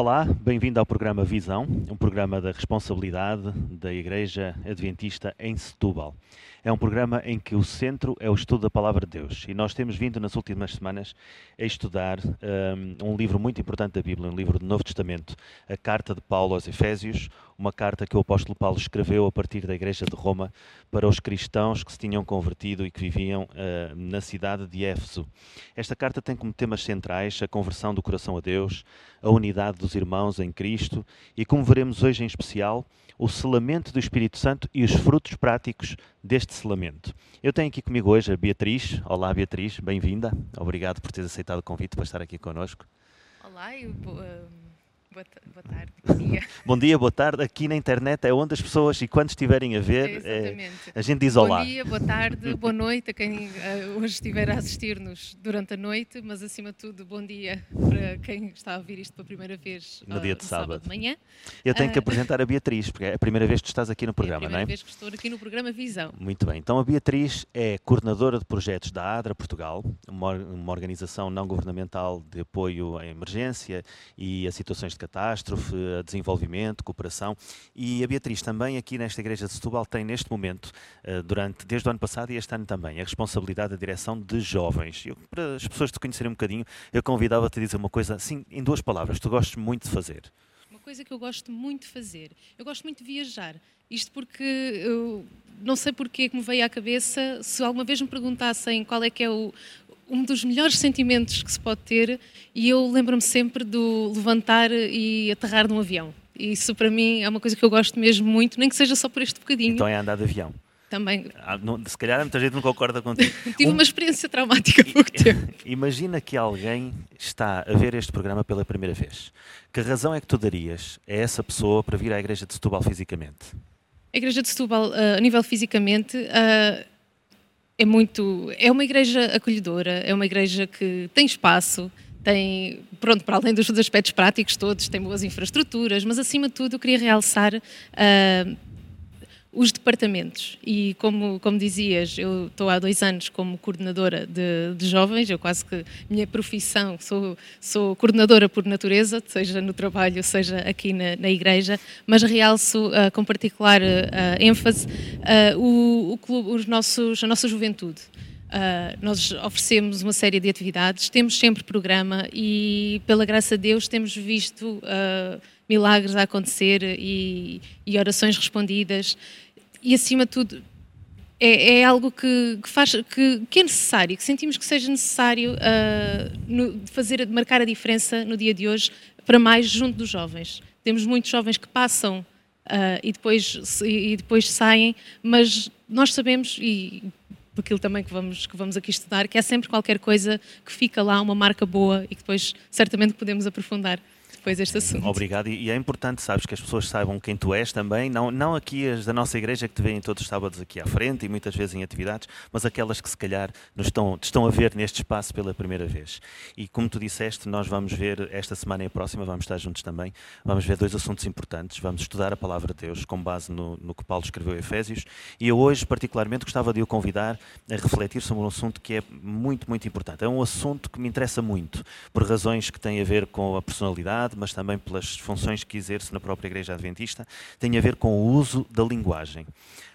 Olá, bem-vindo ao programa Visão, um programa da responsabilidade da Igreja Adventista em Setúbal. É um programa em que o centro é o estudo da Palavra de Deus e nós temos vindo nas últimas semanas a estudar um, um livro muito importante da Bíblia, um livro do Novo Testamento, a Carta de Paulo aos Efésios, uma carta que o apóstolo Paulo escreveu a partir da Igreja de Roma para os cristãos que se tinham convertido e que viviam uh, na cidade de Éfeso. Esta carta tem como temas centrais a conversão do coração a Deus, a unidade dos irmãos em Cristo e, como veremos hoje em especial, o selamento do Espírito Santo e os frutos práticos deste selamento. Eu tenho aqui comigo hoje a Beatriz. Olá, Beatriz, bem-vinda. Obrigado por teres aceitado o convite para estar aqui connosco. Olá, eu, uh Boa, boa, tarde, bom dia. bom dia, boa tarde. Aqui na internet é onde as pessoas, e quando estiverem a ver, é, a gente diz olá. Bom dia, boa tarde, boa noite a quem uh, hoje estiver a assistir-nos durante a noite, mas acima de tudo, bom dia para quem está a ouvir isto pela primeira vez no uh, dia de sábado. sábado. de manhã. Eu tenho uh, que apresentar a Beatriz, porque é a primeira vez que tu estás aqui no programa, é a não é? primeira vez que estou aqui no programa Visão. Muito bem. Então a Beatriz é coordenadora de projetos da ADRA Portugal, uma, uma organização não governamental de apoio à emergência e a situações de catástrofe a desenvolvimento, cooperação. E a Beatriz também aqui nesta Igreja de Setúbal tem neste momento, eh, durante, desde o ano passado e este ano também, a responsabilidade da direção de jovens. Eu, para as pessoas te conhecerem um bocadinho, eu convidava-te a dizer uma coisa assim, em duas palavras, tu gostas muito de fazer. Uma coisa que eu gosto muito de fazer. Eu gosto muito de viajar. Isto porque eu não sei porque que me veio à cabeça, se alguma vez me perguntassem qual é que é o, um dos melhores sentimentos que se pode ter e eu lembro-me sempre do levantar e aterrar num avião. E isso para mim é uma coisa que eu gosto mesmo muito, nem que seja só por este bocadinho. Então é andar de avião. Também. Ah, se calhar muita gente não concorda contigo. Tive um... uma experiência traumática há pouco tempo. Imagina que alguém está a ver este programa pela primeira vez. Que razão é que tu darias a essa pessoa para vir à Igreja de Setúbal fisicamente? A Igreja de Setúbal, uh, a nível fisicamente, uh, é muito. É uma igreja acolhedora, é uma igreja que tem espaço, tem, pronto, para além dos aspectos práticos todos, tem boas infraestruturas, mas acima de tudo eu queria realçar uh, os departamentos. E como, como dizias, eu estou há dois anos como coordenadora de, de jovens, eu quase que minha profissão, sou, sou coordenadora por natureza, seja no trabalho, seja aqui na, na igreja, mas realço uh, com particular uh, ênfase uh, o, o clube, os nossos, a nossa juventude. Uh, nós oferecemos uma série de atividades, temos sempre programa e, pela graça de Deus, temos visto uh, milagres a acontecer e, e, orações respondidas. E, acima de tudo, é, é algo que, que faz, que, que, é necessário, que sentimos que seja necessário uh, no, fazer, marcar a diferença no dia de hoje para mais junto dos jovens. Temos muitos jovens que passam e, depois, e depois saem, mas nós sabemos, e aquilo também que vamos, que vamos aqui estudar, que é sempre qualquer coisa que fica lá, uma marca boa e que depois certamente podemos aprofundar depois este assunto. Obrigado, e é importante, sabes, que as pessoas saibam quem tu és também, não, não aqui as da nossa igreja que te veem todos os sábados aqui à frente e muitas vezes em atividades, mas aquelas que se calhar nos estão, estão a ver neste espaço pela primeira vez. E como tu disseste, nós vamos ver esta semana e a próxima, vamos estar juntos também, vamos ver dois assuntos importantes, vamos estudar a palavra de Deus com base no, no que Paulo escreveu em Efésios, e eu hoje particularmente gostava de o convidar a refletir sobre um assunto que é muito, muito importante. É um assunto que me interessa muito, por razões que têm a ver com a personalidade, mas também pelas funções que exerce na própria Igreja Adventista, tem a ver com o uso da linguagem.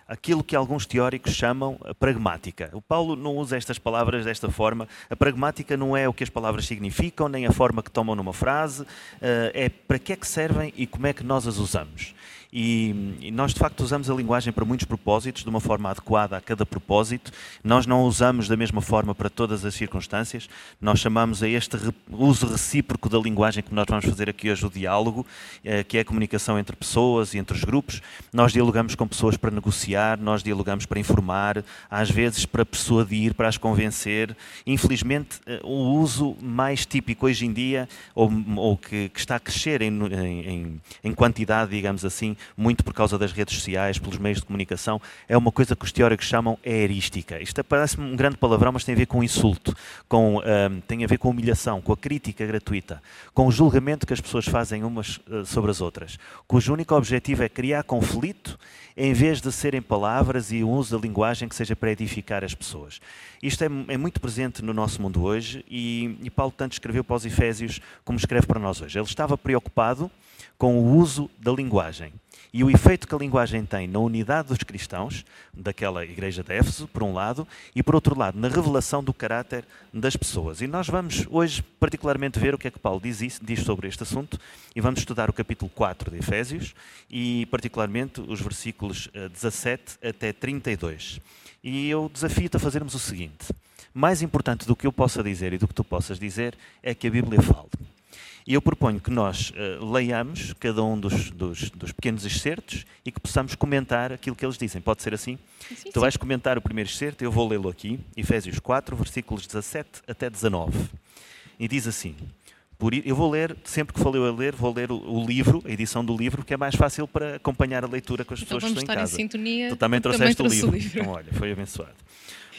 Aquilo que alguns teóricos chamam a pragmática. O Paulo não usa estas palavras desta forma. A pragmática não é o que as palavras significam, nem a forma que tomam numa frase, eh, é para que é que servem e como é que nós as usamos. E, e, nós de facto usamos a linguagem para muitos propósitos, de uma forma adequada a cada propósito. Nós não usamos da mesma forma para todas as circunstâncias. Nós chamamos a este uso recíproco da linguagem que nós vamos fazer aqui hoje o diálogo, eh, que é a comunicação entre pessoas e entre os grupos. Nós dialogamos com pessoas para negociar, nós dialogamos para informar, às vezes para persuadir, para as convencer. Infelizmente, eh, o uso mais típico hoje em dia, ou, ou que, que, está a crescer em, em, em quantidade, digamos assim, muito por causa das redes sociais, pelos meios de comunicação, é uma coisa que os teóricos chamam erística. Isto parece um grande palavrão, mas tem a ver com insulto, com, um, tem a ver com humilhação, com a crítica gratuita, com o julgamento que as pessoas fazem umas uh, sobre as outras, cujo único objetivo é criar conflito em vez de serem palavras e o uso da linguagem que seja para edificar as pessoas. Isto é, é muito presente no nosso mundo hoje e, e Paulo tanto escreveu para os Efésios como escreve para nós hoje. Ele estava preocupado com o uso da linguagem e o efeito que a linguagem tem na unidade dos cristãos, daquela igreja de Éfeso, por um lado, e por outro lado, na revelação do caráter das pessoas. E nós vamos hoje, particularmente, ver o que é que Paulo diz, diz sobre este assunto, e vamos estudar o capítulo 4 de Efésios, e particularmente os versículos 17 eh, até 32. E eu desafio-te a fazermos o seguinte: mais importante do que eu possa dizer e do que tu possas dizer é que a Bíblia fale. E eu proponho que nós uh, leiamos cada um dos, dos, dos, pequenos excertos e que possamos comentar aquilo que eles dizem. Pode ser assim? Sim, sim. Tu vais comentar o primeiro excerto, eu vou lê-lo aqui, Efésios 4, versículos 17 até 19. E diz assim: por, eu vou ler, sempre que eu a ler, vou ler o, o, livro, a edição do livro, que é mais fácil para acompanhar a leitura com as então pessoas que estão em casa. Em sintonia, tu também trouxeste também o, livro. o livro. Então, olha, foi abençoado.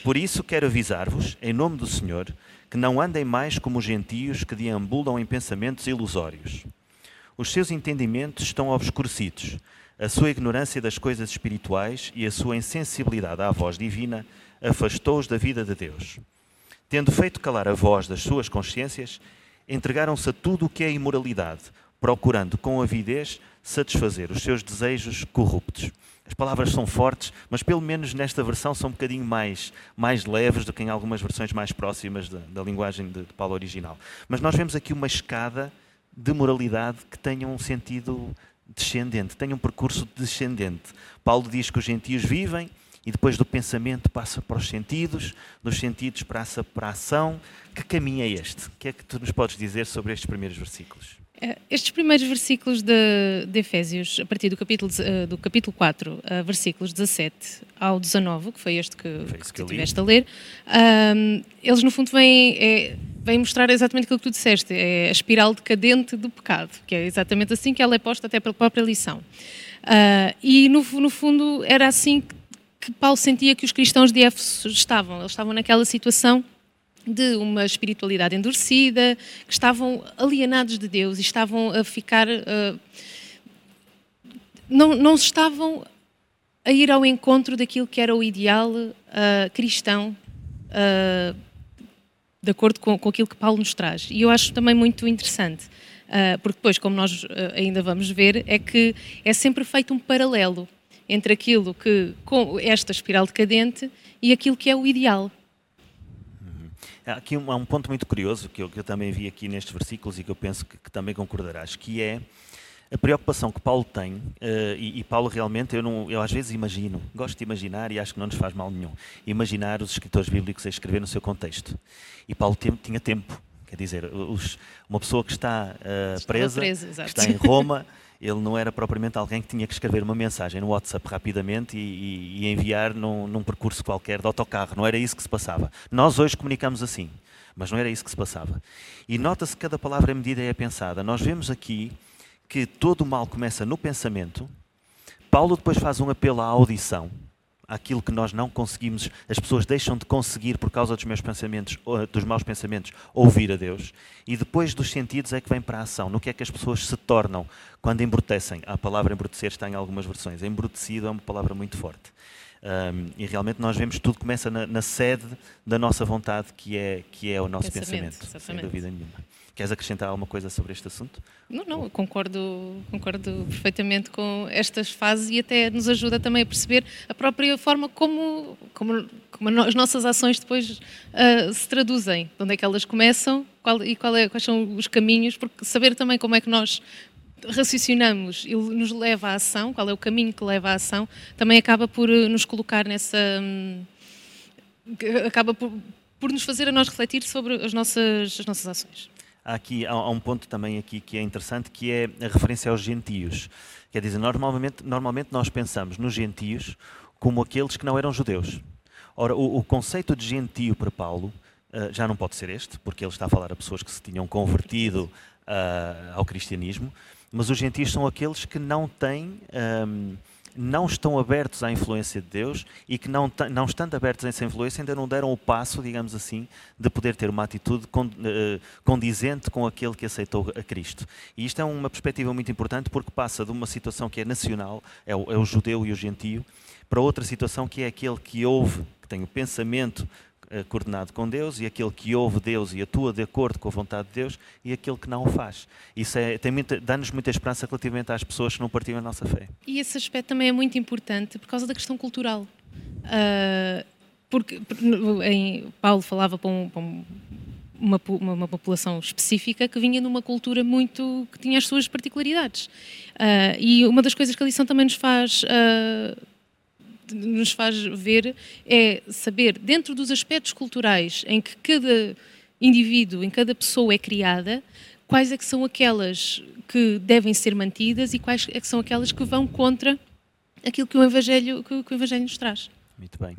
Por isso quero avisar-vos, em nome do Senhor, que não andem mais como os gentios que deambulam em pensamentos ilusórios. Os seus entendimentos estão obscurecidos, a sua ignorância das coisas espirituais e a sua insensibilidade à voz divina afastou-os da vida de Deus. Tendo feito calar a voz das suas consciências, entregaram-se a tudo o que é imoralidade, procurando com avidez satisfazer os seus desejos corruptos. As palavras são fortes, mas pelo menos nesta versão são um bocadinho mais, mais leves do que em algumas versões mais próximas da, da linguagem de, de Paulo original. Mas nós vemos aqui uma escada de moralidade que tenha um sentido descendente, tenha um percurso descendente. Paulo diz que os gentios vivem e depois do pensamento passa para os sentidos, dos sentidos passa para a ação. Que caminho é este? O que é que tu nos podes dizer sobre estes primeiros versículos? Eh, estes primeiros versículos de, de, Efésios, a partir do capítulo, eh, do capítulo 4, eh, versículos 17 ao 19, que foi este que, foi que, que tu tiveste a ler, um, eles no fundo vêm, é, vêm mostrar exatamente aquilo que tu disseste, é a espiral decadente do pecado, que é exatamente assim que ela é posta até pela própria lição. Uh, e no, no fundo era assim que, que Paulo sentia que os cristãos de Éfeso estavam, eles estavam naquela situação de uma espiritualidade endurecida, que estavam alienados de Deus e estavam a ficar. Uh, não, não estavam a ir ao encontro daquilo que era o ideal uh, cristão, uh, de acordo com, com aquilo que Paulo nos traz. E eu acho também muito interessante, porque depois, como nós ainda vamos ver, é que é sempre feito um paralelo entre aquilo que, com esta espiral decadente, e aquilo que é o ideal. Aqui há um ponto muito curioso que eu, que eu, também vi aqui nestes versículos e que eu penso que, que também concordarás, que é a preocupação que Paulo tem, uh, e, e, Paulo realmente, eu, não, eu às vezes imagino, gosto de imaginar e acho que não nos faz mal nenhum, imaginar os escritores bíblicos a escrever no seu contexto. E Paulo tinha tempo, quer dizer, os, uma pessoa que está, uh, presa, presa que está em Roma, ele não era propriamente alguém que tinha que escrever uma mensagem no WhatsApp rapidamente e, e, e enviar num, num, percurso qualquer de autocarro. Não era isso que se passava. Nós hoje comunicamos assim, mas não era isso que se passava. E nota-se que cada palavra é medida e é pensada. Nós vemos aqui que todo o mal começa no pensamento. Paulo depois faz um apelo à audição aquilo que nós não conseguimos, as pessoas deixam de conseguir por causa dos meus pensamentos, dos maus pensamentos, ouvir a Deus. E depois dos sentidos é que vem para a ação. No que é que as pessoas se tornam quando embrutecem? A palavra embrutecer está em algumas versões. Embrutecido é uma palavra muito forte. Um, e realmente nós vemos que tudo começa na, na, sede da nossa vontade, que é, que é o nosso pensamento, pensamento sem dúvida nenhuma. Queres acrescentar alguma coisa sobre este assunto? Não, não, concordo, concordo perfeitamente com estas fases e até nos ajuda também a perceber a própria forma como, como, como as nossas ações depois uh, se traduzem, de onde é que elas começam qual, e qual é, quais são os caminhos, porque saber também como é que nós raciocinamos e nos leva à ação, qual é o caminho que leva à ação, também acaba por eh, nos colocar nessa. Hum, acaba por, por nos fazer a nós refletir sobre as nossas, as nossas ações. Há, aqui, há, um ponto também aqui que é interessante, que é a referência aos gentios. Quer dizer, normalmente, normalmente nós pensamos nos gentios como aqueles que não eram judeus. Ora, o, o conceito de gentio para Paulo uh, já não pode ser este, porque ele está a falar a pessoas que se tinham convertido uh, ao cristianismo, mas os gentios são aqueles que não têm um, não estão abertos à influência de Deus e que, não, não estando abertos a essa influência, ainda não deram o passo, digamos assim, de poder ter uma atitude eh, condizente com aquele que aceitou a Cristo. E isto é uma perspectiva muito importante porque passa de uma situação que é nacional, é o, é o judeu e o gentio, para outra situação que é aquele que ouve, que tem o pensamento coordenado com Deus e aquele que ouve Deus e atua de acordo com a vontade de Deus e aquele que não o faz. Isso é, dá-nos muita esperança relativamente às pessoas que não partilham a nossa fé. E esse aspecto também é muito importante por causa da questão cultural. Uh, porque em, Paulo falava para, um, para um, uma, uma, uma, população específica que vinha numa cultura muito que tinha as suas particularidades. Uh, e uma das coisas que a lição também nos faz uh, nos faz ver é saber, dentro dos aspectos culturais em que cada indivíduo, em cada pessoa é criada, quais é que são aquelas que devem ser mantidas e quais é que são aquelas que vão contra aquilo que o Evangelho, que, que o Evangelho nos traz. Muito bem.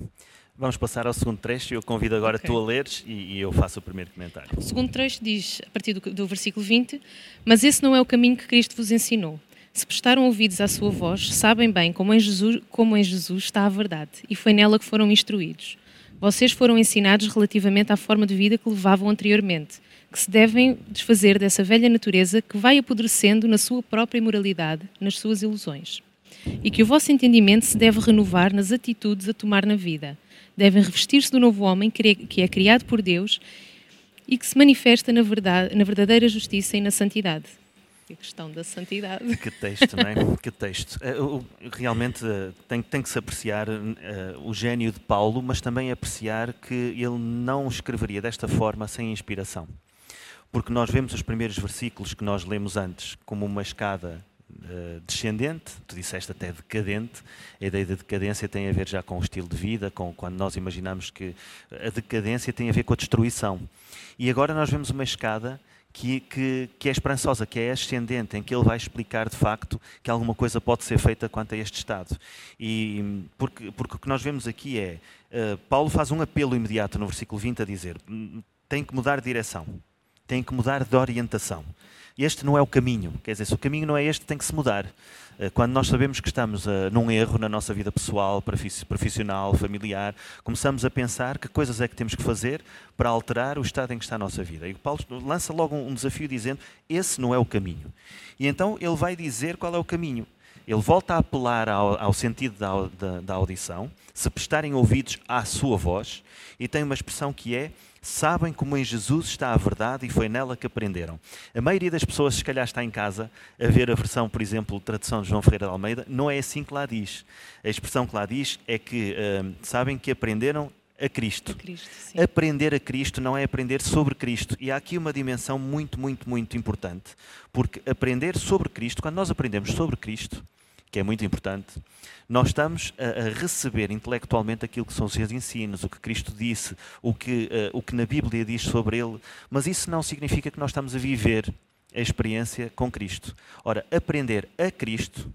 Vamos passar ao segundo trecho. Eu convido agora okay. tu a leres e, e, eu faço o primeiro comentário. O segundo trecho diz, a partir do, do versículo 20: Mas esse não é o caminho que Cristo vos ensinou. Se prestaram ouvidos à sua voz, sabem bem como em, Jesus, como em Jesus está a verdade, e foi nela que foram instruídos. Vocês foram ensinados relativamente à forma de vida que levavam anteriormente, que se devem desfazer dessa velha natureza que vai apodrecendo na sua própria imoralidade, nas suas ilusões. E que o vosso entendimento se deve renovar nas atitudes a tomar na vida. Devem revestir-se do novo homem que é criado por Deus e que se manifesta na, verdade, na verdadeira justiça e na santidade a questão da santidade. Que texto, não é? Que texto. Eh, realmente eh, tem, tem que se apreciar uh, o gênio de Paulo, mas também apreciar que ele não escreveria desta forma sem inspiração. Porque nós vemos os primeiros versículos que nós lemos antes como uma escada descendente, tu disseste até decadente. A ideia da decadência tem a ver já com o estilo de vida, com quando nós imaginamos que a decadência tem a ver com a destruição. E agora nós vemos uma escada que, que, que, é esperançosa, que é ascendente, em que ele vai explicar de facto que alguma coisa pode ser feita quanto a este Estado. E, porque, porque o que nós vemos aqui é, uh, Paulo faz um apelo imediato no versículo 20 a dizer, hum, tem que mudar de direção, tem que mudar de orientação. Este não é o caminho, quer dizer, se o caminho não é este, tem que se mudar. Eh, quando nós sabemos que estamos uh, num erro na nossa vida pessoal, profissional, familiar, começamos a pensar que coisas é que temos que fazer para alterar o estado em que está a nossa vida. E o Paulo lança logo um desafio dizendo: esse não é o caminho. E então ele vai dizer qual é o caminho. Ele volta a apelar ao, ao sentido da, da, da audição, se prestarem ouvidos à sua voz, e tem uma expressão que é sabem como em Jesus está a verdade e foi nela que aprenderam. A maioria das pessoas, se calhar, está em casa a ver a versão, por exemplo, tradução de João Ferreira de Almeida, não é assim que lá diz. A expressão que lá diz é que uh, sabem que aprenderam a Cristo. A Cristo aprender a Cristo não é aprender sobre Cristo. E há aqui uma dimensão muito, muito, muito importante. Porque aprender sobre Cristo, quando nós aprendemos sobre Cristo, que é muito importante, nós estamos a, receber intelectualmente aquilo que são os seus ensinos, o que Cristo disse, o que, uh, o que na Bíblia diz sobre ele, mas isso não significa que nós estamos a viver a experiência com Cristo. Ora, aprender a Cristo,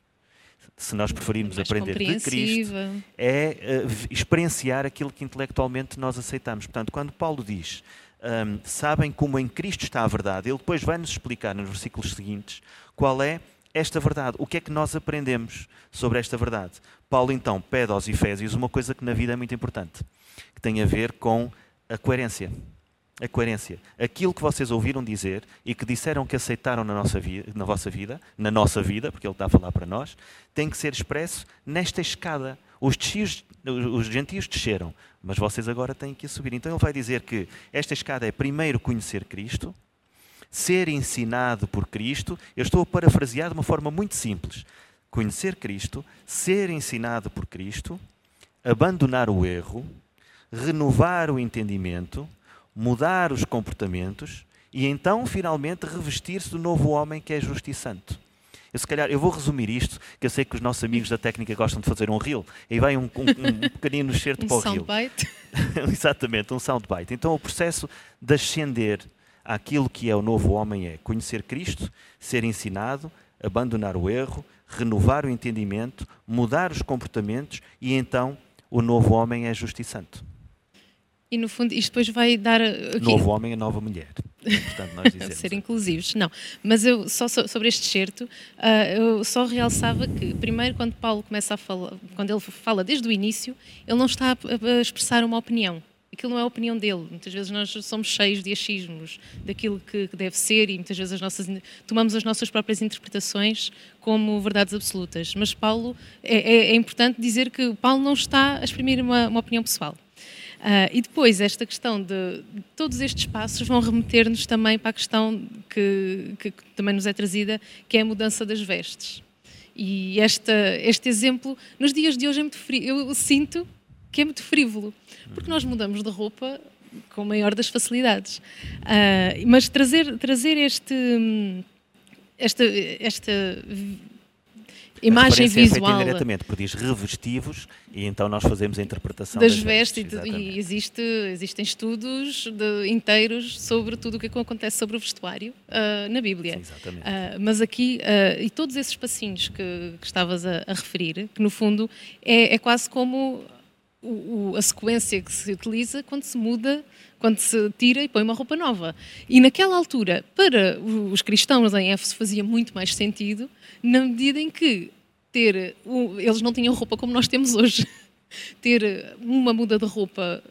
se nós preferirmos Mais aprender de Cristo, é uh, experienciar aquilo que intelectualmente nós aceitamos. Portanto, quando Paulo diz um, sabem como em Cristo está a verdade, ele depois vai nos explicar nos versículos seguintes qual é esta verdade. O que é que nós aprendemos sobre esta verdade? Paulo então pede aos Efésios uma coisa que na vida é muito importante, que tem a ver com a coerência. A coerência. Aquilo que vocês ouviram dizer e que disseram que aceitaram na, nossa vida, na vossa vida, na nossa vida, porque ele está a falar para nós, tem que ser expresso nesta escada. Os, os gentios desceram, mas vocês agora têm que subir. Então ele vai dizer que esta escada é primeiro conhecer Cristo, ser ensinado por Cristo, eu estou a parafrasear de uma forma muito simples. Conhecer Cristo, ser ensinado por Cristo, abandonar o erro, renovar o entendimento, mudar os comportamentos e então finalmente revestir-se do novo homem que é justo e santo. Eu, se calhar, eu vou resumir isto, que eu sei que os nossos amigos da técnica gostam de fazer um reel, e vai um, um, um pequenino certo um para o reel. Soundbite. Exatamente, um soundbite. Então o processo de ascender aquilo que é o novo homem é conhecer Cristo, ser ensinado, abandonar o erro, renovar o entendimento, mudar os comportamentos e então o novo homem é justo e santo. e no fundo isto depois vai dar. Aqui, Novo homem e nova mulher. Portanto, nós dizemos. ser inclusivos, não. Mas eu só sobre este excerto, uh, eu só realçava que primeiro quando Paulo começa a falar, quando ele fala desde o início, ele não está a, a expressar uma opinião. Aquilo não é a opinião dele. Muitas vezes nós somos cheios de achismos daquilo que, deve ser e muitas vezes as nossas, tomamos as nossas próprias interpretações como verdades absolutas. Mas Paulo é, é, é importante dizer que Paulo não está a exprimir uma, uma opinião pessoal. Uh, e depois, esta questão de, de todos estes passos vão remeter-nos também para a questão que, que, que, também nos é trazida, que é a mudança das vestes. E esta, este exemplo, nos dias de hoje, é muito frio. Eu sinto que é muito frívolo, porque nós mudamos de roupa com a maior das facilidades. Uh, mas trazer, trazer este, esta, esta imagem visual. É diretamente, porque diz revestivos e então nós fazemos a interpretação das, das vestes. vestes e existe, existem estudos de, inteiros sobre tudo o que acontece sobre o vestuário uh, na Bíblia. Sim, exatamente. Uh, mas aqui, uh, e todos esses passinhos que, que estavas a, a, referir, que no fundo é, é quase como o, a sequência que se utiliza quando se muda quando se tira e põe uma roupa nova. E naquela altura, para os cristãos em Éfeso fazia muito mais sentido, na medida em que ter, eles não tinham roupa como nós temos hoje. ter uma muda de roupa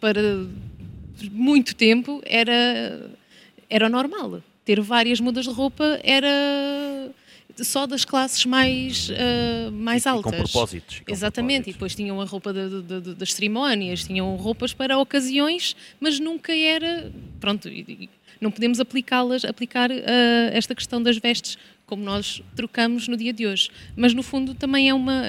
para muito tempo era, era normal. Ter várias mudas de roupa era só das classes mais, uh, mais e, altas. E com propósitos. Com Exatamente, propósitos. e depois tinham a roupa de, de, de, das cerimónias, tinham roupas para ocasiões, mas nunca era. Pronto, não podemos aplicá-las, aplicar uh, esta questão das vestes como nós trocamos no dia de hoje. Mas no fundo também é uma,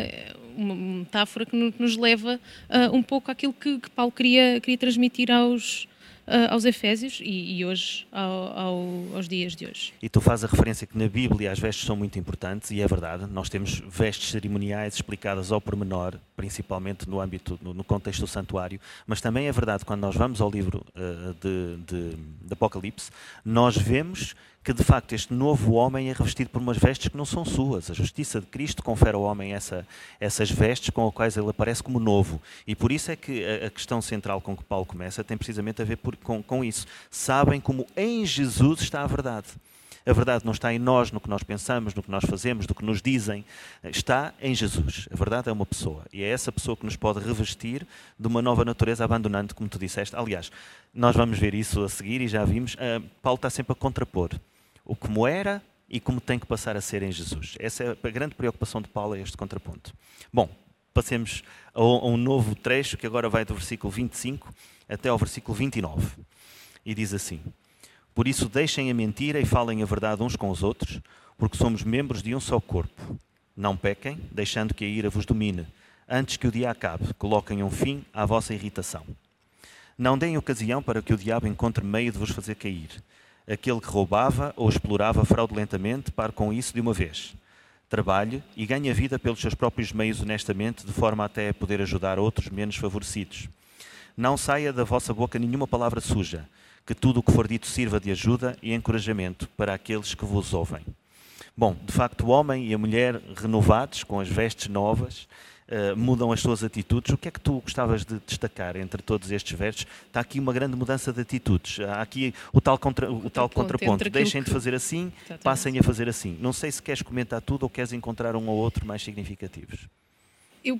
uma metáfora que nos leva uh, um pouco àquilo que, que Paulo queria, queria transmitir aos uh, aos Efésios e, e hoje ao, ao, aos dias de hoje. E tu fazes a referência que na Bíblia as vestes são muito importantes e é verdade, nós temos vestes cerimoniais explicadas ao pormenor, principalmente no âmbito, no, no contexto do santuário, mas também é verdade quando nós vamos ao livro uh, de, de, de Apocalipse, nós vemos que de facto este novo homem é revestido por umas vestes que não são suas. A justiça de Cristo confere ao homem essa, essas vestes com as quais ele aparece como novo. E por isso é que a, a questão central com que Paulo começa tem precisamente a ver por, com, com isso. Sabem como em Jesus está a verdade. A verdade não está em nós, no que nós pensamos, no que nós fazemos, do que nos dizem. Está em Jesus. A verdade é uma pessoa. E é essa pessoa que nos pode revestir de uma nova natureza, abandonando, como tu disseste. Aliás, nós vamos ver isso a seguir e já vimos. Uh, Paulo está sempre a contrapor o como era e como tem que passar a ser em Jesus. Essa é a grande preocupação de Paulo, é este contraponto. Bom, passemos a um novo trecho que agora vai do versículo 25 até ao versículo 29. E diz assim: Por isso deixem a mentira e falem a verdade uns com os outros, porque somos membros de um só corpo. Não pequem, deixando que a ira vos domine. Antes que o dia acabe, coloquem um fim à vossa irritação. Não deem ocasião para que o diabo encontre meio de vos fazer cair aquele que roubava ou explorava fraudulentamente, pare com isso de uma vez. Trabalhe e ganhe a vida pelos seus próprios meios honestamente, de forma até a poder ajudar outros menos favorecidos. Não saia da vossa boca nenhuma palavra suja, que tudo o que for dito sirva de ajuda e encorajamento para aqueles que vos ouvem. Bom, de facto, o homem e a mulher renovados, com as vestes novas, uh, mudam as suas atitudes. O que é que tu gostavas de destacar entre todos estes versos? Está aqui uma grande mudança de atitudes. Há aqui o tal, contra, o, o tal contraponto. Deixem de fazer assim, passem a fazer assim. Não sei se queres comentar tudo ou queres encontrar um ou outro mais significativos eu, uh,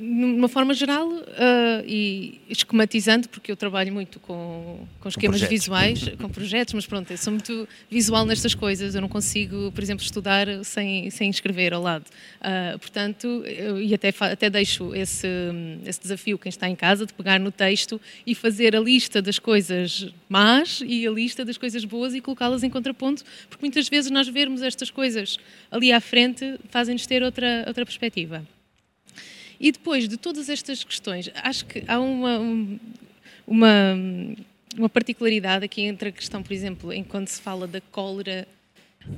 numa forma geral, uh, e esquematizando, porque eu trabalho muito com, com esquemas com visuais, com projetos, mas pronto, eu sou muito visual nestas coisas, eu não consigo, por exemplo, estudar sem, sem escrever ao lado. Uh, portanto, eu, e até, até deixo esse, esse desafio, quem está em casa, de pegar no texto e fazer a lista das coisas más e a lista das coisas boas e colocá-las em contraponto, porque muitas vezes nós vermos estas coisas ali à frente fazem-nos ter outra, outra perspectiva. E depois de todas estas questões, acho que há uma, uma, uma particularidade aqui entre a questão, por exemplo, em quando se fala da cólera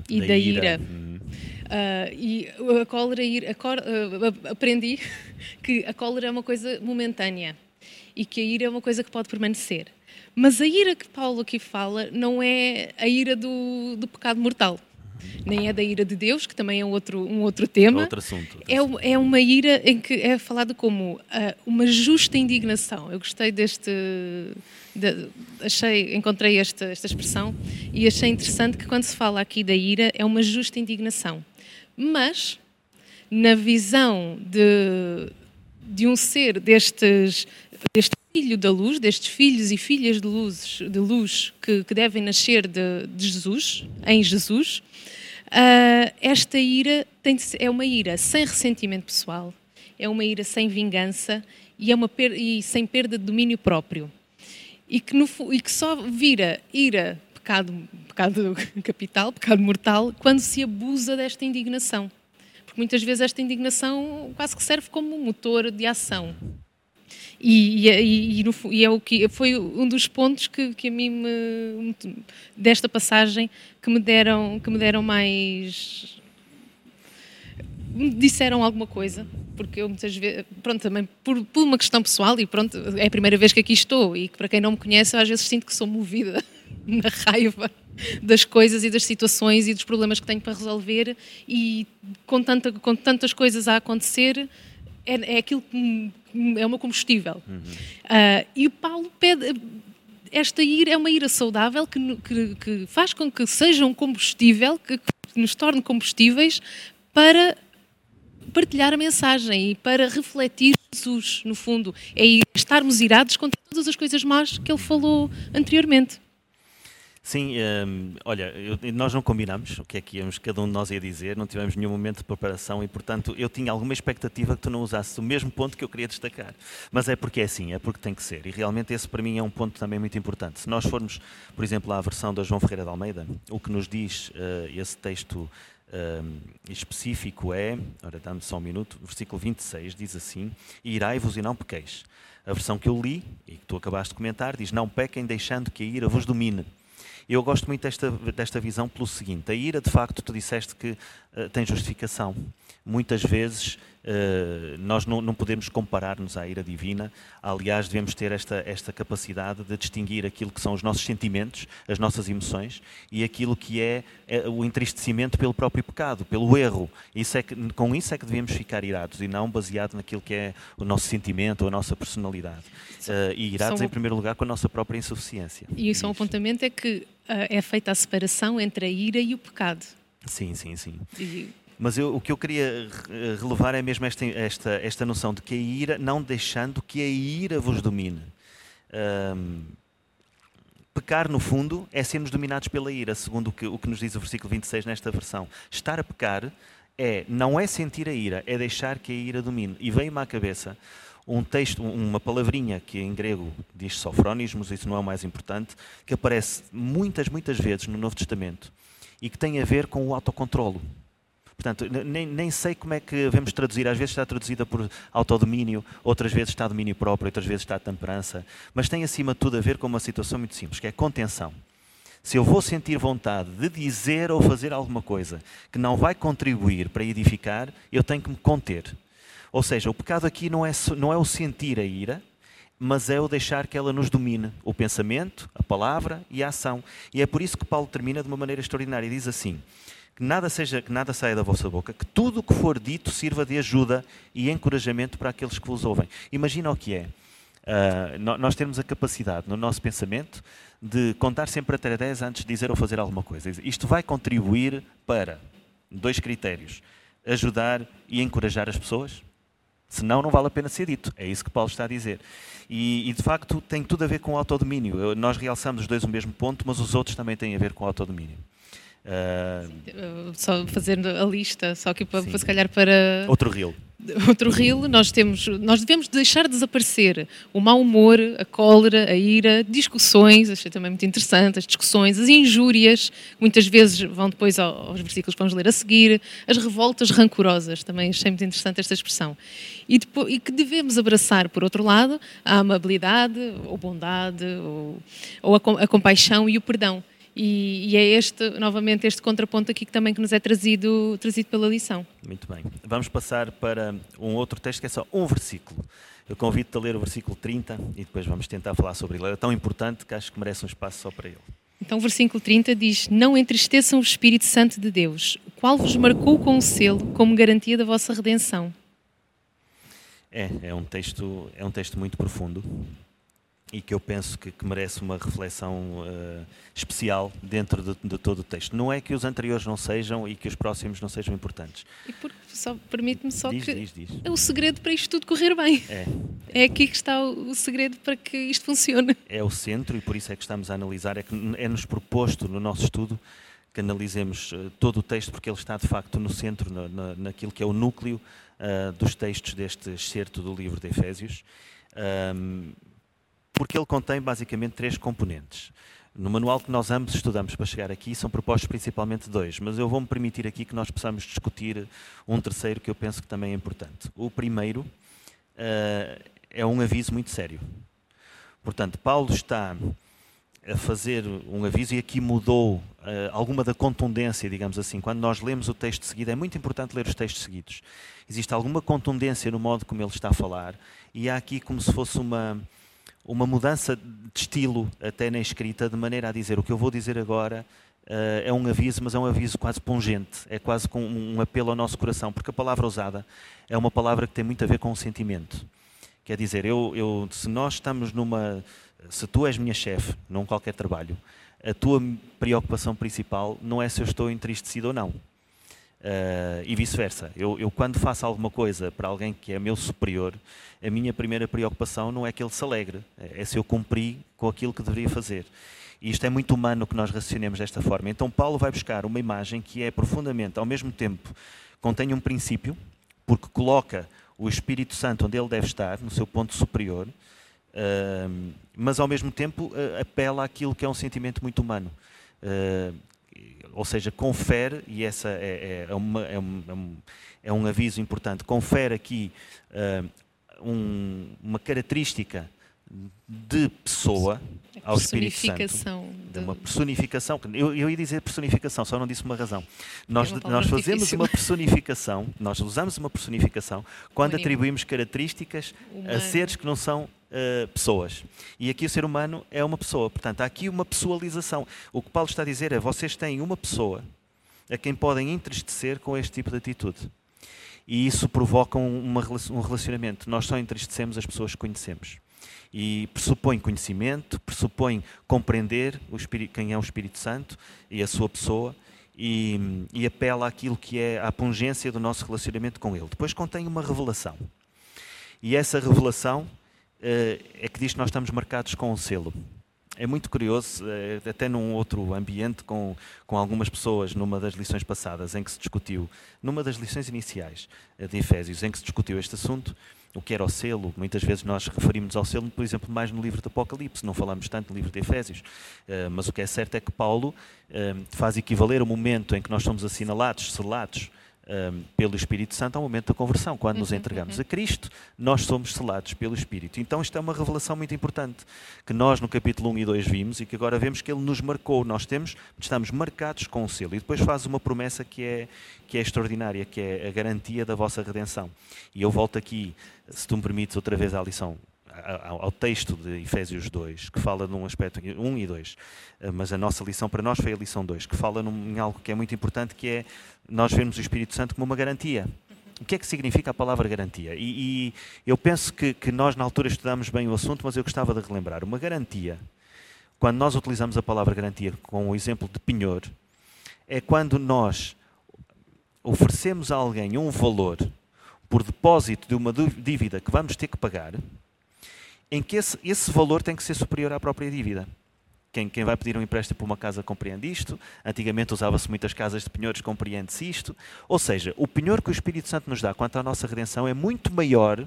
e da, da ira. ira. Uh, e a cólera, a cor, uh, aprendi que a cólera é uma coisa momentânea e que a ira é uma coisa que pode permanecer. Mas a ira que Paulo aqui fala não é a ira do, do pecado mortal. Nem é da ira de Deus, que também é outro, um outro tema. Outro assunto. É, é uma ira em que é falado como uh, uma justa indignação. Eu gostei deste. De, achei, encontrei esta, esta expressão e achei interessante que quando se fala aqui da ira é uma justa indignação. Mas, na visão de, de um ser destes, deste filho da luz, destes filhos e filhas de luz, de luz que, que devem nascer de, de, Jesus, em Jesus, uh, esta ira tem é uma ira sem ressentimento pessoal, é uma ira sem vingança e, é uma per, e sem perda de domínio próprio. E que, no, e que só vira ira, pecado, pecado capital, pecado mortal, quando se abusa desta indignação. Porque muitas vezes esta indignação quase que serve como motor de ação. E, e, e, no, e, é o que foi um dos pontos que, que a mim me, desta passagem que me deram que me deram mais me disseram alguma coisa porque eu muitas vezes pronto também por, por, uma questão pessoal e pronto é a primeira vez que aqui estou e que para quem não me conhece eu às vezes sinto que sou movida na raiva das coisas e das situações e dos problemas que tenho para resolver e com, tanta, com tantas coisas a acontecer é, é aquilo que é o meu combustível. Uhum. Uh, e o Paulo pede. Esta ira é uma ira saudável que, que, que faz com que seja um combustível, que, que nos torne combustíveis para partilhar a mensagem e para refletir Jesus, no fundo. É estarmos irados contra todas as coisas más que ele falou anteriormente. Sim, um, olha, eu, nós não combinamos o que é que íamos, cada um de nós ia dizer, não tivemos nenhum momento de preparação e, portanto, eu tinha alguma expectativa que tu não usasses o mesmo ponto que eu queria destacar. Mas é porque é assim, é porque tem que ser. E realmente esse para mim é um ponto também muito importante. Se nós formos, por exemplo, à versão da João Ferreira de Almeida, o que nos diz uh, esse texto um, específico é, ora dá-me só um minuto, versículo 26 diz assim: Irai-vos e não pequeis. A versão que eu li e que tu acabaste de comentar diz: Não pequem, deixando que a ira vos domine. Eu gosto muito desta, desta visão pelo seguinte: a ira, de facto, tu disseste que uh, tem justificação. Muitas vezes nós não, não podemos comparar-nos à ira divina. Aliás, devemos ter esta, esta capacidade de distinguir aquilo que são os nossos sentimentos, as nossas emoções e aquilo que é, é o entristecimento pelo próprio pecado, pelo erro. Isso é que, com isso é que devemos ficar irados e não baseado naquilo que é o nosso sentimento a nossa personalidade. Uh, e irados, em primeiro lugar, com a nossa própria insuficiência. E só um apontamento é que uh, é feita a separação entre a ira e o pecado. Sim, sim, sim. E... Mas eu, o que eu queria relevar é mesmo esta, esta, esta noção de que a ira, não deixando que a ira vos domine. Um, pecar, no fundo, é sermos dominados pela ira, segundo o que, o que nos diz o versículo 26 nesta versão. Estar a pecar é, não é sentir a ira, é deixar que a ira domine. E veio-me à cabeça um texto, uma palavrinha que em grego diz sofrónismos, isso não é o mais importante, que aparece muitas, muitas vezes no Novo Testamento e que tem a ver com o autocontrolo. Portanto, nem, nem sei como é que devemos traduzir. Às vezes está traduzida por autodomínio, outras vezes está domínio próprio, outras vezes está temperança. Mas tem acima de tudo a ver com uma situação muito simples, que é contenção. Se eu vou sentir vontade de dizer ou fazer alguma coisa que não vai contribuir para edificar, eu tenho que me conter. Ou seja, o pecado aqui não é, não é o sentir a ira, mas é o deixar que ela nos domine, o pensamento, a palavra e a ação. E é por isso que Paulo termina de uma maneira extraordinária diz assim: que nada seja, que nada saia da vossa boca, que tudo o que for dito sirva de ajuda e encorajamento para aqueles que vos ouvem. Imagina o que é. Uh, nós temos a capacidade no nosso pensamento de contar sempre até 10 antes de dizer ou fazer alguma coisa. Isto vai contribuir para dois critérios: ajudar e encorajar as pessoas Senão não vale a pena ser dito. É isso que Paulo está a dizer. E, e, de facto tem tudo a ver com o autodomínio. Nós realçamos os dois o mesmo ponto, mas os outros também têm a ver com o autodomínio. Uh... Só fazendo a lista, só que para, se calhar para. Outro reel outro rio, nós temos, nós devemos deixar desaparecer o mau humor, a cólera, a ira, discussões, achei também muito interessante, as discussões, as injúrias, muitas vezes vão depois aos versículos que vamos ler a seguir, as revoltas rancorosas, também achei muito interessante esta expressão. E, depois, e que devemos abraçar, por outro lado, a amabilidade, ou bondade, ou, ou a, a compaixão e o perdão. E, e, é este, novamente, este contraponto aqui que também que nos é trazido, trazido pela lição. Muito bem. Vamos passar para um outro texto que é só um versículo. Eu convido-te a ler o versículo 30 e depois vamos tentar falar sobre ele. É tão importante que acho que merece um espaço só para ele. Então, o versículo 30 diz: Não entristeçam o Espírito Santo de Deus, o qual vos marcou com o selo como garantia da vossa redenção. É, é um texto, é um texto muito profundo e que eu penso que, que merece uma reflexão uh, especial dentro de, de, todo o texto. Não é que os anteriores não sejam e que os próximos não sejam importantes. E porque só permite-me só diz, que diz, diz. é o segredo para isto tudo correr bem. É, É aqui que está o, o segredo para que isto funcione. é o centro e por isso é que estamos a analisar, é que é-nos proposto no nosso estudo que analisemos eh, todo o texto, porque ele está de facto no centro, na, na, naquilo que é o núcleo ah, dos textos deste excerto do livro de Efésios, Ahm, porque ele contém basicamente três componentes. No manual que nós ambos estudamos para chegar aqui são propostos principalmente dois, mas eu vou-me permitir aqui que nós possamos discutir um terceiro que eu penso que também é importante. O primeiro ah, é um aviso muito sério. Portanto, Paulo está a fazer um aviso e aqui mudou eh, alguma da contundência, digamos assim. Quando nós lemos o texto seguido, é muito importante ler os textos seguidos. Existe alguma contundência no modo como ele está a falar e há aqui como se fosse uma, uma mudança de estilo até na escrita, de maneira a dizer o que eu vou dizer agora eh, é um aviso, mas é um aviso quase pungente, é quase com um apelo ao nosso coração, porque a palavra usada é uma palavra que tem muito a ver com o sentimento. Quer dizer, eu, eu, se nós estamos numa. Se tu és minha chefe, num qualquer trabalho, a tua preocupação principal não é se eu estou entristecido ou não. Uh, e vice-versa. Eu, eu, quando faço alguma coisa para alguém que é meu superior, a minha primeira preocupação não é que ele se alegre, é se eu cumpri com aquilo que deveria fazer. E isto é muito humano que nós racionemos desta forma. Então, Paulo vai buscar uma imagem que é profundamente, ao mesmo tempo, contém um princípio, porque coloca o Espírito Santo onde ele deve estar, no seu ponto superior, uh, mas ao mesmo tempo uh, apela àquilo que é um sentimento muito humano. Uh, ou seja, confere, e essa é, é, uma, é, um, é um aviso importante, confere aqui um, uma característica de pessoa ao Espírito Santo. De uma personificação. Eu, eu ia dizer personificação, só não disse uma razão. Nós, É uma nós fazemos difícil. uma personificação, nós usamos uma personificação quando atribuímos características a seres que não são uh, pessoas. E aqui o ser humano é uma pessoa. Portanto, há aqui uma pessoalização. O que Paulo está a dizer é: vocês têm uma pessoa a quem podem entristecer com este tipo de atitude. E isso provoca um, uma um relacionamento. Nós só entristecemos as pessoas que conhecemos. E pressupõe conhecimento, pressupõe compreender Espírito, quem é o Espírito Santo e a sua pessoa, e, e apela àquilo que é a pungência do nosso relacionamento com Ele. Depois contém uma revelação. E essa revelação é que diz que nós estamos marcados com um selo. É muito curioso, eh, até num outro ambiente, com, com algumas pessoas, numa das lições passadas, em que se discutiu, numa das lições iniciais eh, de Efésios, em que se discutiu este assunto, o que era o selo. Muitas vezes nós referimos ao selo, por exemplo, mais no livro do Apocalipse, não falamos tanto no livro de Efésios. Eh, Mas o que é certo é que Paulo eh, faz equivaler o momento em que nós somos assinalados, selados, um, pelo Espírito Santo ao momento da conversão. Quando nos entregamos a Cristo, nós somos selados pelo Espírito. Então, isto é uma revelação muito importante que nós, no capítulo 1 e 2, vimos e que agora vemos que ele nos marcou. Nós temos, estamos marcados com o selo. E depois faz uma promessa que é, que é extraordinária, que é a garantia da vossa redenção. E eu volto aqui, se tu me permites, outra vez à lição ao ao texto de Efésios 2, que fala num aspecto 1 e 2, eh, mas a nossa lição para nós foi a lição 2, que fala num, em algo que é muito importante, que é nós vermos o Espírito Santo como uma garantia. O que é que significa a palavra garantia? E, e eu penso que, que nós na altura estudamos bem o assunto, mas eu gostava de relembrar. Uma garantia, quando nós utilizamos a palavra garantia com o exemplo de penhor, é quando nós oferecemos a alguém um valor por depósito de uma dívida que vamos ter que pagar, em que esse, esse valor tem que ser superior à própria dívida. Quem, quem vai pedir um empréstimo para uma casa compreende isto. Antigamente usava-se muitas casas de penhores, compreende-se isto. Ou seja, o penhor que o Espírito Santo nos dá quanto à nossa redenção é muito maior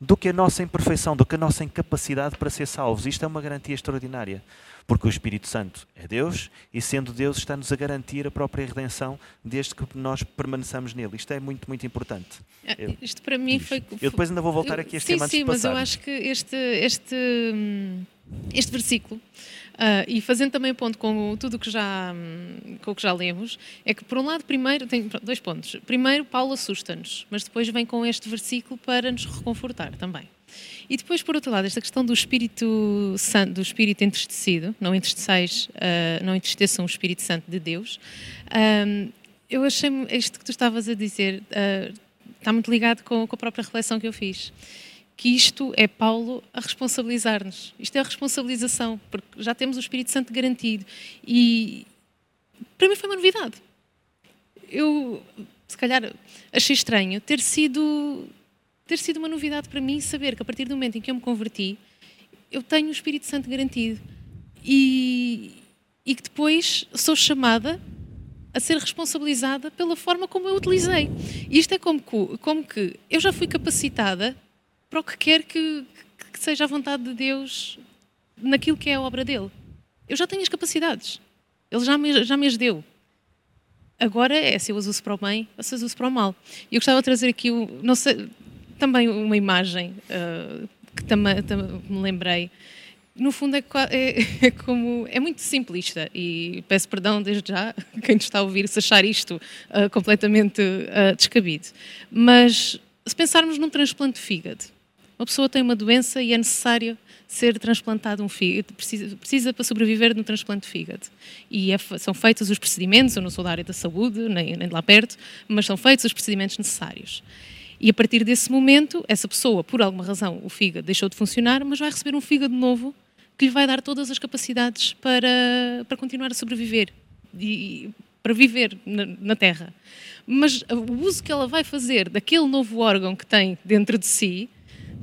do que a nossa imperfeição, do que a nossa incapacidade para ser salvos. Isto é uma garantia extraordinária, porque o Espírito Santo é Deus e, sendo Deus, está-nos a garantir a própria redenção desde que nós permaneçamos nele. Isto é muito, muito importante. Ah, Eu- Isto para mim Diz. foi. Eu depois ainda vou voltar aqui a este sim, tema sim, mas eu acho que este, este, hum, este versículo Uh, e fazendo também ponto com tudo que já, com o que já lemos, é que, por um lado, primeiro, tem dois pontos. Primeiro, Paulo assusta-nos, mas depois vem com este versículo para nos reconfortar também. E depois, por outro lado, esta questão do Espírito Santo, do Espírito entristecido, não entristeçais, uh, não entristeçam o Espírito Santo de Deus, um, eu achei isto que tu estavas a dizer uh, está muito ligado com, com a própria reflexão que eu fiz que isto é Paulo a responsabilizar-nos. Isto é a responsabilização, porque já temos o Espírito Santo garantido. E para mim foi uma novidade. Eu, se calhar, achei estranho ter sido, ter sido uma novidade para mim saber que a partir do momento em que eu me converti, eu tenho o Espírito Santo garantido. E, e que depois sou chamada a ser responsabilizada pela forma como eu utilizei. E isto é como que, como que eu já fui capacitada para o que quer que, que seja a vontade de Deus naquilo que é a obra dele. Eu já tenho as capacidades. Ele já me, já me as deu. Agora é se eu as uso para o bem ou se as uso para o mal. E eu gostava de trazer aqui, não sei, também uma imagem uh, que também, me lembrei. No fundo é, é, é, como é muito simplista e peço perdão desde já quem está a ouvir se achar isto uh, completamente uh, descabido. Mas se pensarmos num transplante de fígado, uma pessoa tem uma doença e é necessário ser transplantado um fígado, precisa, precisa para sobreviver no transplante de fígado. E é, são feitos os procedimentos, eu não sou da área da saúde, nem, nem de lá perto, mas são feitos os procedimentos necessários. E a partir desse momento, essa pessoa, por alguma razão, o fígado deixou de funcionar, mas vai receber um fígado novo que lhe vai dar todas as capacidades para, para continuar a sobreviver e para viver na, na Terra. Mas o uso que ela vai fazer daquele novo órgão que tem dentro de si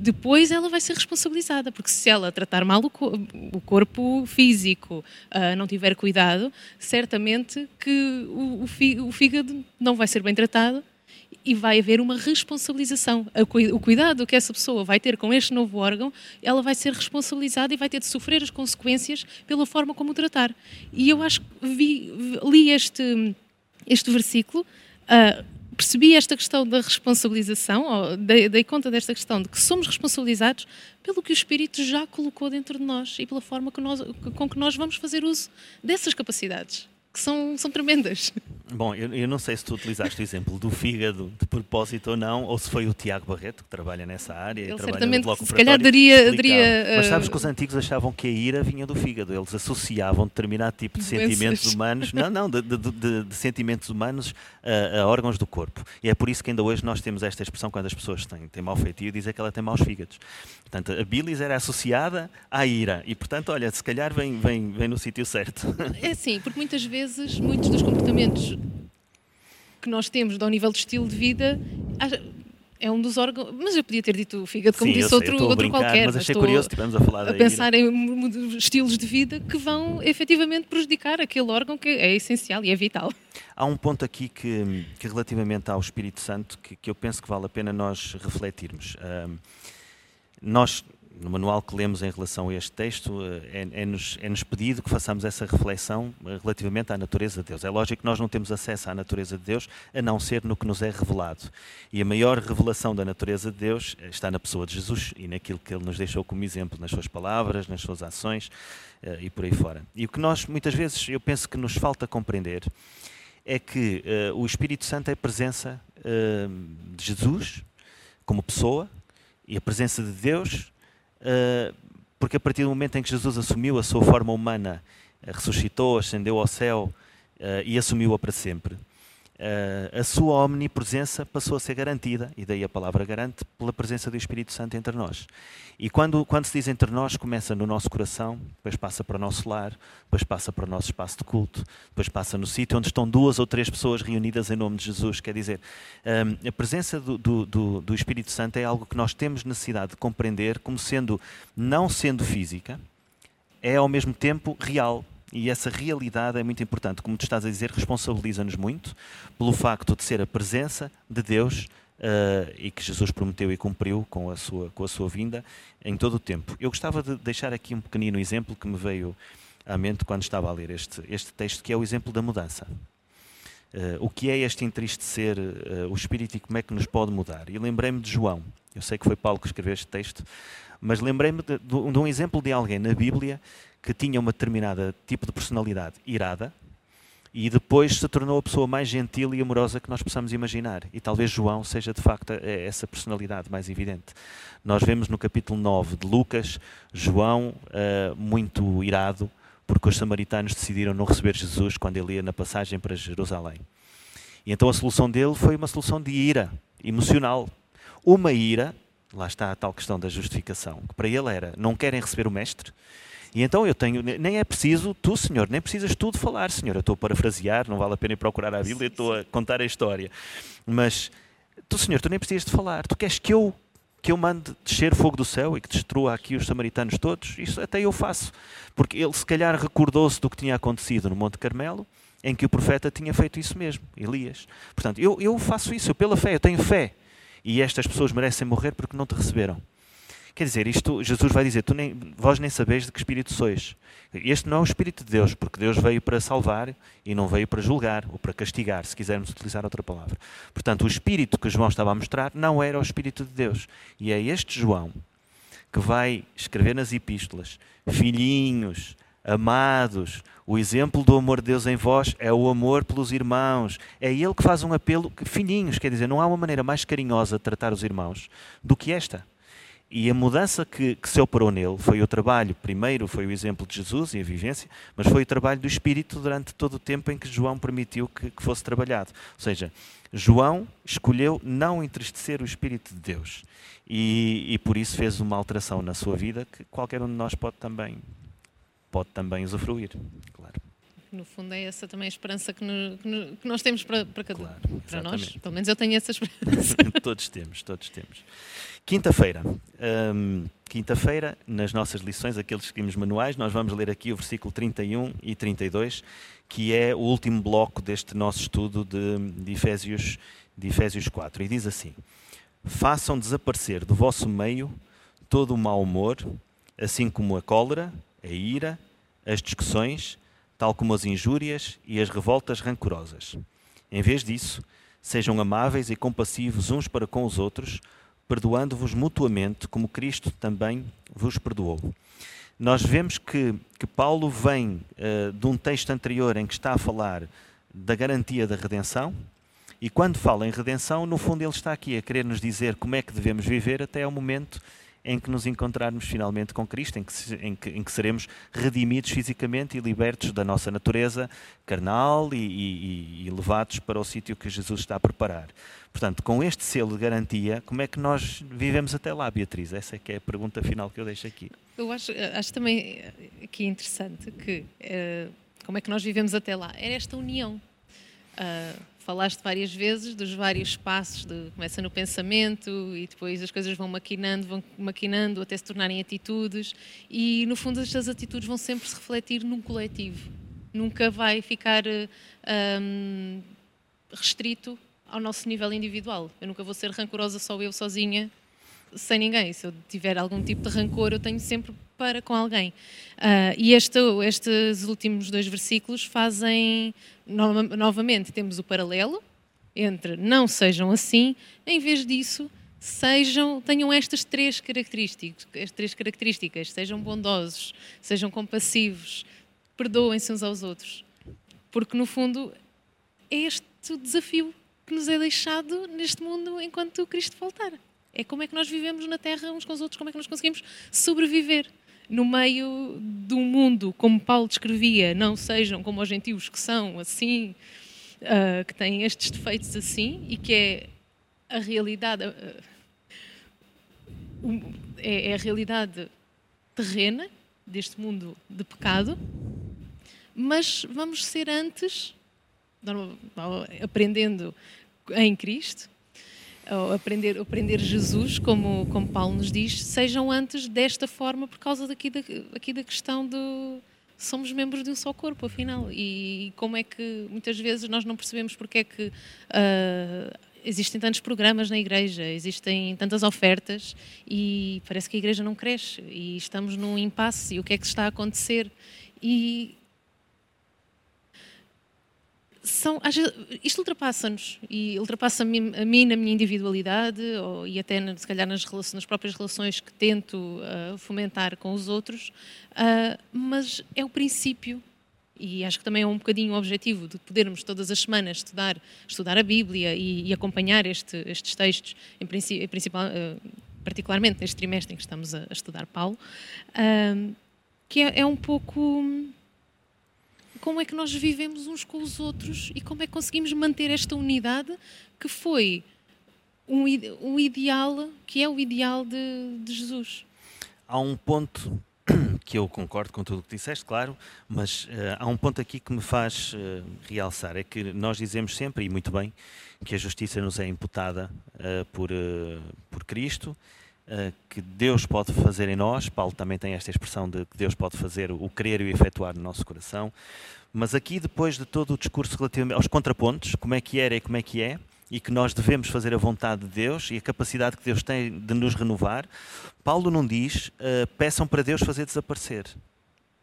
depois ela vai ser responsabilizada, porque se ela tratar mal o, co o corpo físico, uh, não tiver cuidado, certamente que o, o, o, fígado não vai ser bem tratado e vai haver uma responsabilização. O cuidado que essa pessoa vai ter com este novo órgão, ela vai ser responsabilizada e vai ter de sofrer as consequências pela forma como o tratar. E eu acho que vi, li este, este versículo. Uh, percebi esta questão da responsabilização, ou dei, dei, conta desta questão de que somos responsabilizados pelo que o Espírito já colocou dentro de nós e pela forma que nós, com que nós vamos fazer uso dessas capacidades que são, são tremendas. Bom, eu, eu, não sei se tu utilizaste o exemplo do fígado de propósito ou não, ou se foi o Tiago Barreto que trabalha nessa área Ele e trabalha certamente, no bloco se calhar daria, daria Mas sabes que os antigos achavam que a ira vinha do fígado, eles associavam determinado tipo de Doenças. sentimentos humanos, não, não, de, de, de, de sentimentos humanos a, a, órgãos do corpo. E é por isso que ainda hoje nós temos esta expressão quando as pessoas têm, têm mau feitio, dizer que ela tem maus fígados. Portanto, a bilis era associada à ira e, portanto, olha, se calhar vem, vem, vem no sítio certo. É sim, porque muitas vezes, muitos dos comportamentos que nós temos ao nível de estilo de vida é um dos órgãos. Mas eu podia ter dito o fígado, como Sim, disse outro, outro brincar, qualquer. Mas achei curioso, estivemos a falar A pensar em estilos de vida que vão efetivamente prejudicar aquele órgão que é essencial e é vital. Há um ponto aqui que, que relativamente ao Espírito Santo, que, que eu penso que vale a pena nós refletirmos. Um, nós no manual que lemos em relação a este texto, eh, é-nos é, é -nos pedido que façamos essa reflexão eh, relativamente à natureza de Deus. É lógico que nós não temos acesso à natureza de Deus a não ser no que nos é revelado. E a maior revelação da natureza de Deus eh, está na pessoa de Jesus e naquilo que ele nos deixou como exemplo, nas suas palavras, nas suas ações e por aí fora. E o que nós, muitas vezes, eu penso que nos falta compreender é que uh, o Espírito Santo é a presença uh, de Jesus como pessoa e a presença de Deus eh, porque a partir do momento em que Jesus assumiu a sua forma humana, eh, ressuscitou, ascendeu ao céu eh, e assumiu-a para sempre, a sua omnipresença passou a ser garantida, e daí a palavra garante, pela presença do Espírito Santo entre nós. E quando, quando se diz entre nós, começa no nosso coração, depois passa para o nosso lar, depois passa para o nosso espaço de culto, depois passa no sítio onde estão duas ou três pessoas reunidas em nome de Jesus. Quer dizer, um, a presença do, do, do Espírito Santo é algo que nós temos necessidade de compreender como sendo, não sendo física, é ao mesmo tempo real, e essa realidade é muito importante. Como tu estás a dizer, responsabiliza-nos muito pelo facto de ser a presença de Deus uh, e que Jesus prometeu e cumpriu com a, sua, com a sua vinda em todo o tempo. Eu gostava de deixar aqui um pequenino exemplo que me veio à mente quando estava a ler este, este texto, que é o exemplo da mudança. Uh, o que é este entristecer uh, o espírito e como é que nos pode mudar? E lembrei-me de João. Eu sei que foi Paulo que escreveu este texto, mas lembrei-me de, de, um exemplo de alguém na Bíblia que tinha uma determinada tipo de personalidade irada e depois se tornou a pessoa mais gentil e amorosa que nós possamos imaginar. E talvez João seja de facto essa personalidade mais evidente. Nós vemos no capítulo 9 de Lucas João uh, muito irado porque os samaritanos decidiram não receber Jesus quando ele ia na passagem para Jerusalém. E então a solução dele foi uma solução de ira emocional. Uma ira, lá está a tal questão da justificação, que para ele era: não querem receber o Mestre, e então eu tenho, nem é preciso, tu, Senhor, nem precisas tu de falar, Senhor. Eu estou a parafrasear, não vale a pena ir procurar a Bíblia, estou a contar a história. Mas tu, Senhor, tu nem precisas de falar. Tu queres que eu que eu mande descer fogo do céu e que destrua aqui os samaritanos todos? Isso até eu faço. Porque ele se calhar recordou-se do que tinha acontecido no Monte Carmelo, em que o profeta tinha feito isso mesmo, Elias. Portanto, eu, eu faço isso, eu pela fé, eu tenho fé. E estas pessoas merecem morrer porque não te receberam. Quer dizer, isto, Jesus vai dizer: tu nem, vós nem sabeis de que espírito sois. Este não é o espírito de Deus, porque Deus veio para salvar e não veio para julgar ou para castigar, se quisermos utilizar outra palavra. Portanto, o espírito que João estava a mostrar não era o espírito de Deus. E é este João que vai escrever nas epístolas: Filhinhos, amados, o exemplo do amor de Deus em vós é o amor pelos irmãos. É ele que faz um apelo, filhinhos, quer dizer, não há uma maneira mais carinhosa de tratar os irmãos do que esta. E a mudança que, que, se operou nele foi o trabalho, primeiro foi o exemplo de Jesus e a vivência, mas foi o trabalho do Espírito durante todo o tempo em que João permitiu que, que fosse trabalhado. Ou seja, João escolheu não entristecer o Espírito de Deus e, e por isso fez uma alteração na sua vida que qualquer um de nós pode também, pode também usufruir. Claro no fundo é essa também a esperança que, no, que, no, que nós temos para, para, cada, claro, para nós. Pelo menos eu tenho essa esperança. todos temos, todos temos. Quinta-feira. Um, Quinta-feira, nas nossas lições, aqueles que seguimos manuais, nós vamos ler aqui o versículo 31 e 32, que é o último bloco deste nosso estudo de, de, Efésios, de Efésios 4. E diz assim: Façam desaparecer do vosso meio todo o mau humor, assim como a cólera, a ira, as discussões tal como as injúrias e as revoltas rancorosas. Em vez disso, sejam amáveis e compassivos uns para com os outros, perdoando-vos mutuamente, como Cristo também vos perdoou. Nós vemos que, que Paulo vem uh, de um texto anterior em que está a falar da garantia da redenção, e quando fala em redenção, no fundo ele está aqui a querer nos dizer como é que devemos viver até ao momento em que nos encontrarmos finalmente com Cristo, em que, em que, em que seremos redimidos fisicamente e libertos da nossa natureza carnal e, e, e levados para o sítio que Jesus está a preparar. Portanto, com este selo de garantia, como é que nós vivemos até lá, Beatriz? Essa é que é a pergunta final que eu deixo aqui. Eu acho, acho também aqui interessante que uh, como é que nós vivemos até lá? É esta união. Uh, falaste várias vezes dos vários passos, de, começa no pensamento e depois as coisas vão maquinando, vão maquinando até se tornarem atitudes e no fundo estas atitudes vão sempre se refletir num coletivo. Nunca vai ficar um, restrito ao nosso nível individual. Eu nunca vou ser rancorosa só eu sozinha, sem ninguém. Se eu tiver algum tipo de rancor, eu tenho sempre para com alguém. Uh, e este, estes últimos dois versículos fazem, no, novamente, temos o paralelo entre não sejam assim, em vez disso, sejam, tenham estas três características, as três características, sejam bondosos, sejam compassivos, perdoem-se uns aos outros. Porque, no fundo, é este o desafio que nos é deixado neste mundo enquanto Cristo voltar. É como é que nós vivemos na Terra uns com os outros, como é que nós conseguimos sobreviver no meio do mundo, como Paulo descrevia, não sejam como os gentios que são assim, uh, que têm estes defeitos assim, e que é a realidade, uh, é, é a realidade terrena deste mundo de pecado, mas vamos ser antes, aprendendo em Cristo, ou aprender, aprender Jesus, como, como Paulo nos diz, sejam antes desta forma por causa daqui da, aqui da questão do somos membros de um só corpo, afinal. E como é que muitas vezes nós não percebemos porque é que uh, existem tantos programas na igreja, existem tantas ofertas e parece que a igreja não cresce e estamos num impasse. E o que é que está a acontecer? E são, isto ultrapassa-nos e ultrapassa a mim, na minha individualidade ou, e até se calhar nas, nas próprias relações que tento uh, fomentar com os outros, uh, mas é o princípio. E acho que também é um bocadinho o objetivo de podermos todas as semanas estudar, estudar a Bíblia e, e acompanhar este, estes textos, em, em principal, uh, particularmente neste trimestre em que estamos a, a estudar Paulo, que é, é um pouco como é que nós vivemos uns com os outros e como é que conseguimos manter esta unidade que foi um, um ideal, que é o ideal de, de Jesus. Há um ponto que eu concordo com tudo o que disseste, claro, mas uh, há um ponto aqui que me faz uh, realçar, é que nós dizemos sempre, e muito bem, que a justiça nos é imputada uh, por, por Cristo, que Deus pode fazer em nós, Paulo também tem esta expressão de que Deus pode fazer o querer e o efetuar no nosso coração, mas aqui depois de todo o discurso relativamente aos contrapontos, como é que era e como é que é, e que nós devemos fazer a vontade de Deus e a capacidade que Deus tem de nos renovar, Paulo não diz uh, peçam para Deus fazer desaparecer.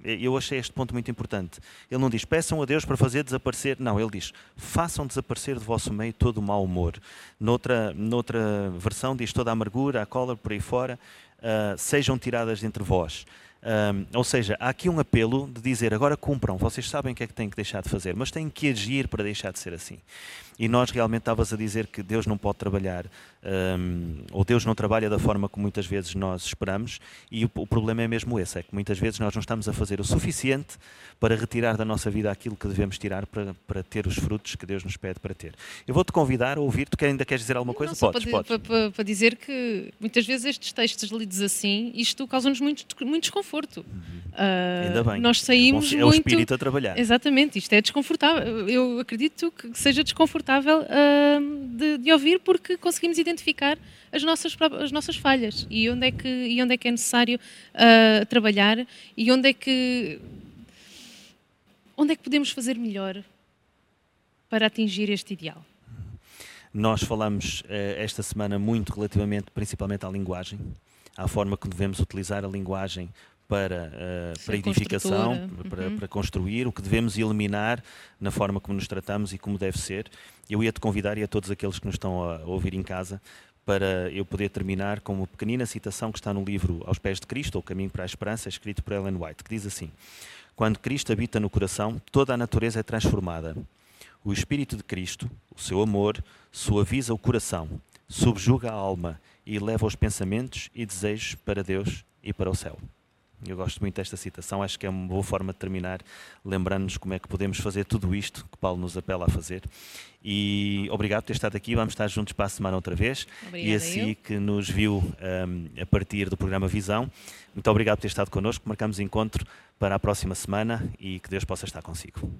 Eu achei este ponto muito importante. Ele não diz peçam a Deus para fazer desaparecer, não, ele diz façam desaparecer do vosso meio todo o mau humor. Noutra, noutra versão diz toda a amargura, a cólera por aí fora, uh, sejam tiradas de entre vós. Ou seja, há aqui um apelo de dizer agora cumpram, vocês sabem o que é que têm que deixar de fazer, mas têm que agir para deixar de ser assim. E nós realmente estavas a dizer que Deus não pode trabalhar, um, ou Deus não trabalha da forma como muitas vezes nós esperamos, e o, o, problema é mesmo esse: é que muitas vezes nós não estamos a fazer o suficiente para retirar da nossa vida aquilo que devemos tirar para, para ter os frutos que Deus nos pede para ter. Eu vou-te convidar a ouvir, tu ainda queres dizer alguma coisa? Não, podes, para, podes. Para, para, dizer que muitas vezes estes textos lidos assim, isto causa-nos muito, muito desconforto. Uhum. Uh, ainda bem. Nós saímos é, bom, é muito... o espírito a trabalhar. Exatamente, isto é desconfortável. Eu acredito que seja desconfortável confortável uh, de, de, ouvir porque conseguimos identificar as nossas, as nossas falhas e onde é que, e onde é, que é necessário uh, trabalhar e onde é que onde é que podemos fazer melhor para atingir este ideal. Nós falamos uh, esta semana muito relativamente, principalmente à linguagem, à forma que devemos utilizar a linguagem para, uh, para edificação, para, uhum. para, construir, o que devemos eliminar na forma como nos tratamos e como deve ser. Eu ia-te convidar e a todos aqueles que nos estão a ouvir em casa para eu poder terminar com uma pequenina citação que está no livro Aos Pés de Cristo, ou Caminho para a Esperança, escrito por Ellen White, que diz assim: Quando Cristo habita no coração, toda a natureza é transformada. O Espírito de Cristo, o seu amor, suaviza o coração, subjuga a alma e leva os pensamentos e desejos para Deus e para o céu. Eu gosto muito desta citação, acho que é uma boa forma de terminar, lembrando-nos como é que podemos fazer tudo isto que Paulo nos apela a fazer. E obrigado por ter estado aqui, vamos estar juntos para a semana outra vez. Obrigada e assim que nos viu um, a partir do programa Visão, muito obrigado por ter estado connosco, marcamos encontro para a próxima semana e que Deus possa estar consigo.